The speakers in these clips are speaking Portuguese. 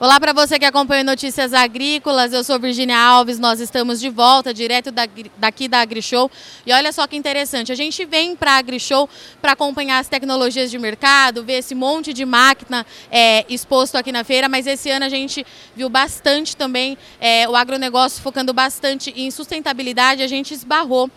Olá para você que acompanha Notícias Agrícolas, eu sou Virginia Alves, nós estamos de volta direto daqui da AgriShow. E olha só que interessante, a gente vem para a AgriShow para acompanhar as tecnologias de mercado, ver esse monte de máquina é, exposto aqui na feira, mas esse ano a gente viu bastante também é, o agronegócio focando bastante em sustentabilidade, a gente esbarrou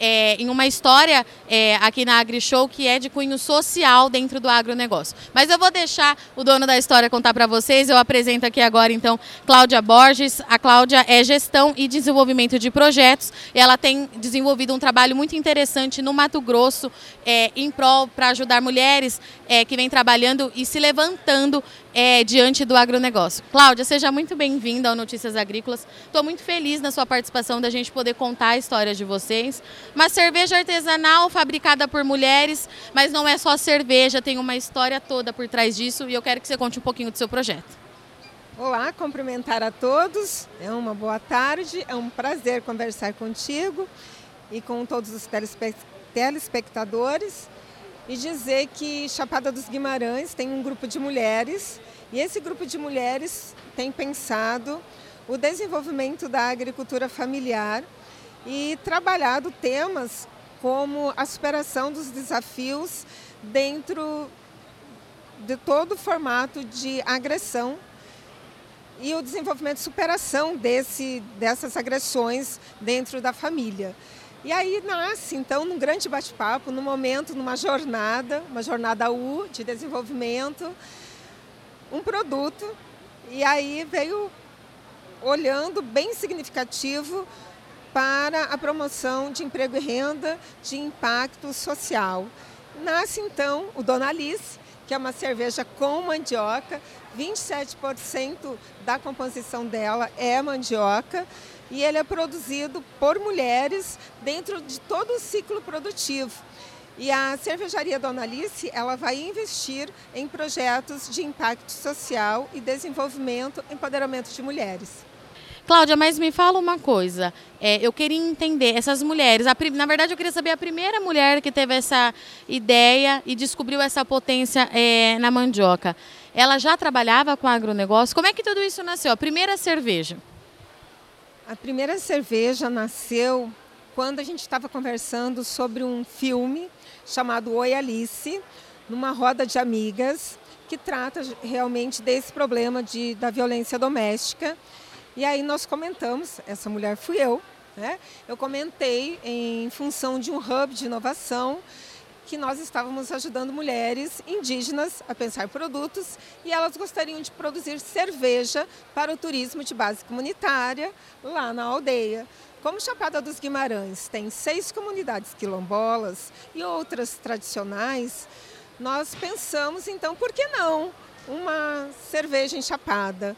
é, em uma história é, aqui na AgriShow que é de cunho social dentro do agronegócio. Mas eu vou deixar o dono da história contar para vocês. Eu apresento aqui agora, então, Cláudia Borges. A Cláudia é gestão e desenvolvimento de projetos. E ela tem desenvolvido um trabalho muito interessante no Mato Grosso é, em prol para ajudar mulheres é, que vêm trabalhando e se levantando é, diante do agronegócio. Cláudia, seja muito bem-vinda ao Notícias Agrícolas. Estou muito feliz na sua participação da gente poder contar a história de vocês. Uma cerveja artesanal fabricada por mulheres, mas não é só cerveja, tem uma história toda por trás disso e eu quero que você conte um pouquinho do seu projeto. Olá, cumprimentar a todos. É uma boa tarde, é um prazer conversar contigo e com todos os telespectadores e dizer que Chapada dos Guimarães tem um grupo de mulheres e esse grupo de mulheres tem pensado o desenvolvimento da agricultura familiar e trabalhado temas como a superação dos desafios dentro de todo o formato de agressão e o desenvolvimento e superação desse, dessas agressões dentro da família. E aí nasce, então, num grande bate-papo, num momento, numa jornada, uma jornada U de desenvolvimento, um produto. E aí veio olhando bem significativo para a promoção de emprego e renda de impacto social. Nasce então o Dona Alice, que é uma cerveja com mandioca, 27% da composição dela é mandioca e ele é produzido por mulheres dentro de todo o ciclo produtivo. E a cervejaria Dona Alice, ela vai investir em projetos de impacto social e desenvolvimento, empoderamento de mulheres. Cláudia, mas me fala uma coisa. É, eu queria entender essas mulheres. A, na verdade, eu queria saber a primeira mulher que teve essa ideia e descobriu essa potência é, na mandioca. Ela já trabalhava com agronegócio? Como é que tudo isso nasceu? A primeira cerveja. A primeira cerveja nasceu quando a gente estava conversando sobre um filme chamado Oi Alice, numa roda de amigas, que trata realmente desse problema de, da violência doméstica. E aí nós comentamos, essa mulher fui eu, né? eu comentei em função de um hub de inovação que nós estávamos ajudando mulheres indígenas a pensar produtos e elas gostariam de produzir cerveja para o turismo de base comunitária lá na aldeia. Como Chapada dos Guimarães tem seis comunidades quilombolas e outras tradicionais, nós pensamos então, por que não uma cerveja em Chapada?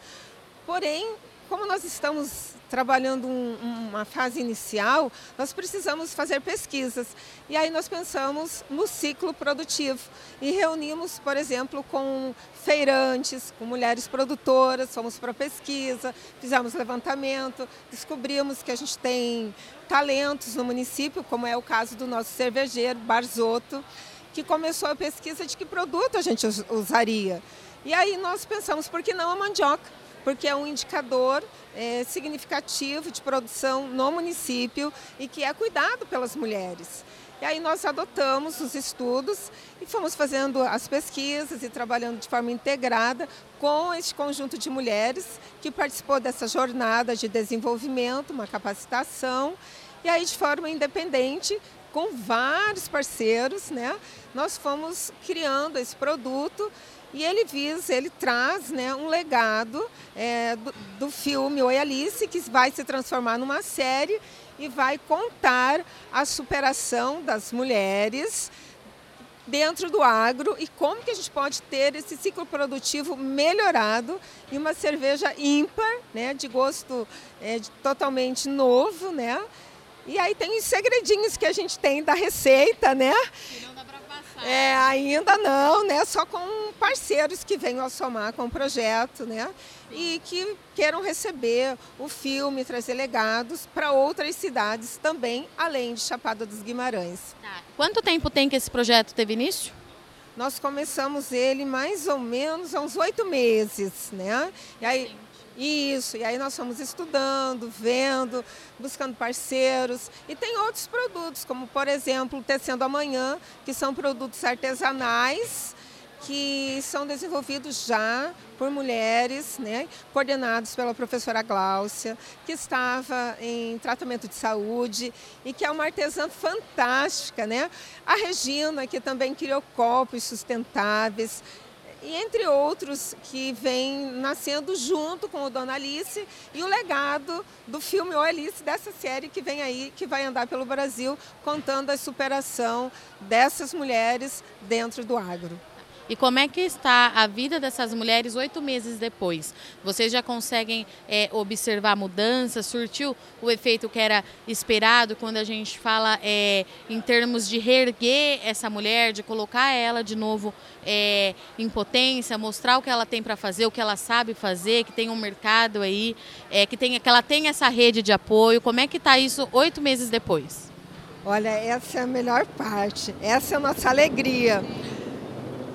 Porém, como nós estamos trabalhando um, uma fase inicial, nós precisamos fazer pesquisas. E aí nós pensamos no ciclo produtivo e reunimos, por exemplo, com feirantes, com mulheres produtoras, fomos para pesquisa, fizemos levantamento, descobrimos que a gente tem talentos no município, como é o caso do nosso cervejeiro, Barzotto, que começou a pesquisa de que produto a gente usaria. E aí nós pensamos, por que não a mandioca? Porque é um indicador é, significativo de produção no município e que é cuidado pelas mulheres. E aí nós adotamos os estudos e fomos fazendo as pesquisas e trabalhando de forma integrada com este conjunto de mulheres que participou dessa jornada de desenvolvimento, uma capacitação, e aí de forma independente, com vários parceiros, né, nós fomos criando esse produto e ele visa, ele traz né, um legado é, do, do filme Oi Alice, que vai se transformar numa série e vai contar a superação das mulheres dentro do agro e como que a gente pode ter esse ciclo produtivo melhorado e uma cerveja ímpar, né, de gosto é, totalmente novo, né? E aí tem os segredinhos que a gente tem da receita, né? É, ainda não, né? Só com parceiros que venham a somar com o projeto, né? E que queiram receber o filme, trazer legados para outras cidades também, além de Chapada dos Guimarães. Tá. Quanto tempo tem que esse projeto teve início? nós começamos ele mais ou menos há uns oito meses, né? E aí, isso, e aí nós fomos estudando, vendo, buscando parceiros. E tem outros produtos, como por exemplo o Tecendo Amanhã, que são produtos artesanais que são desenvolvidos já por mulheres, né, coordenados pela professora Gláucia, que estava em tratamento de saúde e que é uma artesã fantástica. Né? A Regina, que também criou copos sustentáveis, e entre outros que vem nascendo junto com o Dona Alice e o legado do filme O Alice, dessa série que vem aí, que vai andar pelo Brasil, contando a superação dessas mulheres dentro do agro. E como é que está a vida dessas mulheres oito meses depois? Vocês já conseguem é, observar mudanças? Surtiu o efeito que era esperado quando a gente fala é, em termos de reerguer essa mulher, de colocar ela de novo é, em potência, mostrar o que ela tem para fazer, o que ela sabe fazer, que tem um mercado aí, é, que, tem, que ela tem essa rede de apoio. Como é que está isso oito meses depois? Olha, essa é a melhor parte, essa é a nossa alegria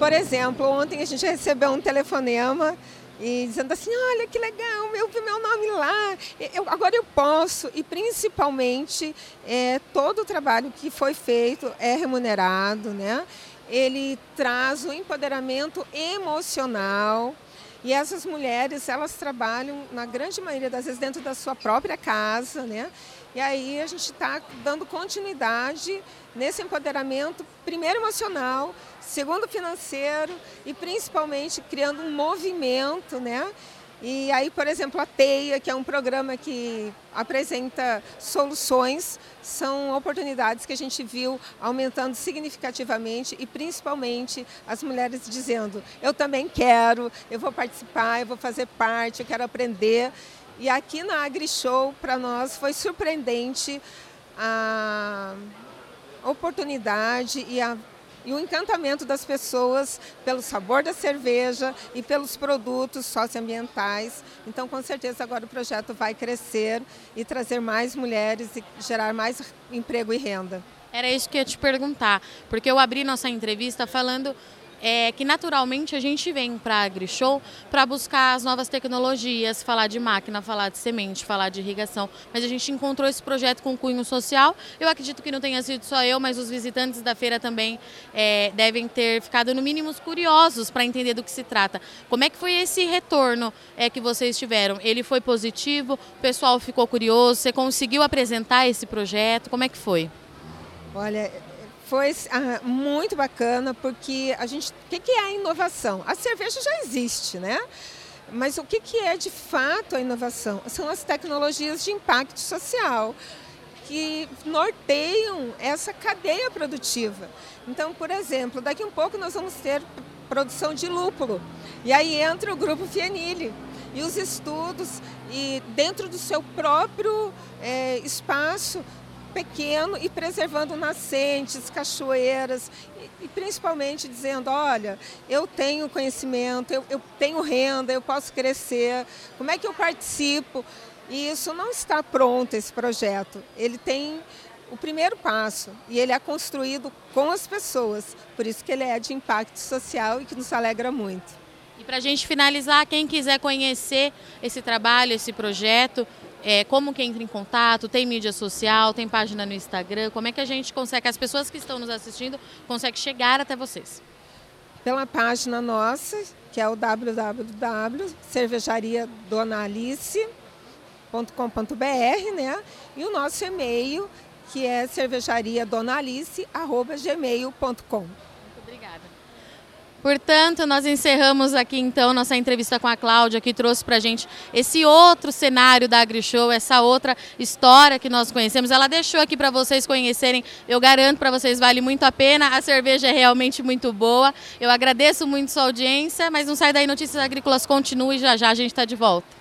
por exemplo, ontem a gente recebeu um telefonema e dizendo assim, olha que legal, eu vi meu nome lá, eu, agora eu posso. E principalmente é, todo o trabalho que foi feito é remunerado, né? Ele traz o empoderamento emocional. E essas mulheres, elas trabalham, na grande maioria das vezes, dentro da sua própria casa, né? E aí a gente está dando continuidade nesse empoderamento, primeiro emocional, segundo financeiro e principalmente criando um movimento, né? E aí, por exemplo, a TEIA, que é um programa que apresenta soluções, são oportunidades que a gente viu aumentando significativamente e principalmente as mulheres dizendo: eu também quero, eu vou participar, eu vou fazer parte, eu quero aprender. E aqui na AgriShow, para nós, foi surpreendente a oportunidade e, a, e o encantamento das pessoas pelo sabor da cerveja e pelos produtos socioambientais. Então, com certeza, agora o projeto vai crescer e trazer mais mulheres e gerar mais emprego e renda. Era isso que eu ia te perguntar, porque eu abri nossa entrevista falando é que naturalmente a gente vem para a AgriShow para buscar as novas tecnologias, falar de máquina, falar de semente, falar de irrigação, mas a gente encontrou esse projeto com cunho social. Eu acredito que não tenha sido só eu, mas os visitantes da feira também é, devem ter ficado no mínimo curiosos para entender do que se trata. Como é que foi esse retorno é, que vocês tiveram? Ele foi positivo? O pessoal ficou curioso? Você conseguiu apresentar esse projeto? Como é que foi? Olha, foi ah, muito bacana porque a gente, o que, que é a inovação? A cerveja já existe, né? Mas o que, que é de fato a inovação? São as tecnologias de impacto social que norteiam essa cadeia produtiva. Então, por exemplo, daqui um pouco nós vamos ter produção de lúpulo. E aí entra o grupo Fienile. E os estudos, e dentro do seu próprio é, espaço, pequeno e preservando nascentes, cachoeiras e, e principalmente dizendo, olha, eu tenho conhecimento, eu, eu tenho renda, eu posso crescer, como é que eu participo? E isso não está pronto, esse projeto. Ele tem o primeiro passo e ele é construído com as pessoas, por isso que ele é de impacto social e que nos alegra muito. E para a gente finalizar, quem quiser conhecer esse trabalho, esse projeto, é, como que entra em contato, tem mídia social, tem página no Instagram, como é que a gente consegue, as pessoas que estão nos assistindo, conseguem chegar até vocês? Pela página nossa, que é o www.cervejariadonalice.com.br, né? E o nosso e-mail, que é cervejariadonalice.gmail.com. Portanto, nós encerramos aqui então nossa entrevista com a Cláudia, que trouxe para a gente esse outro cenário da AgriShow, essa outra história que nós conhecemos. Ela deixou aqui para vocês conhecerem, eu garanto para vocês, vale muito a pena, a cerveja é realmente muito boa. Eu agradeço muito sua audiência, mas não sai daí, Notícias Agrícolas continue, já já a gente está de volta.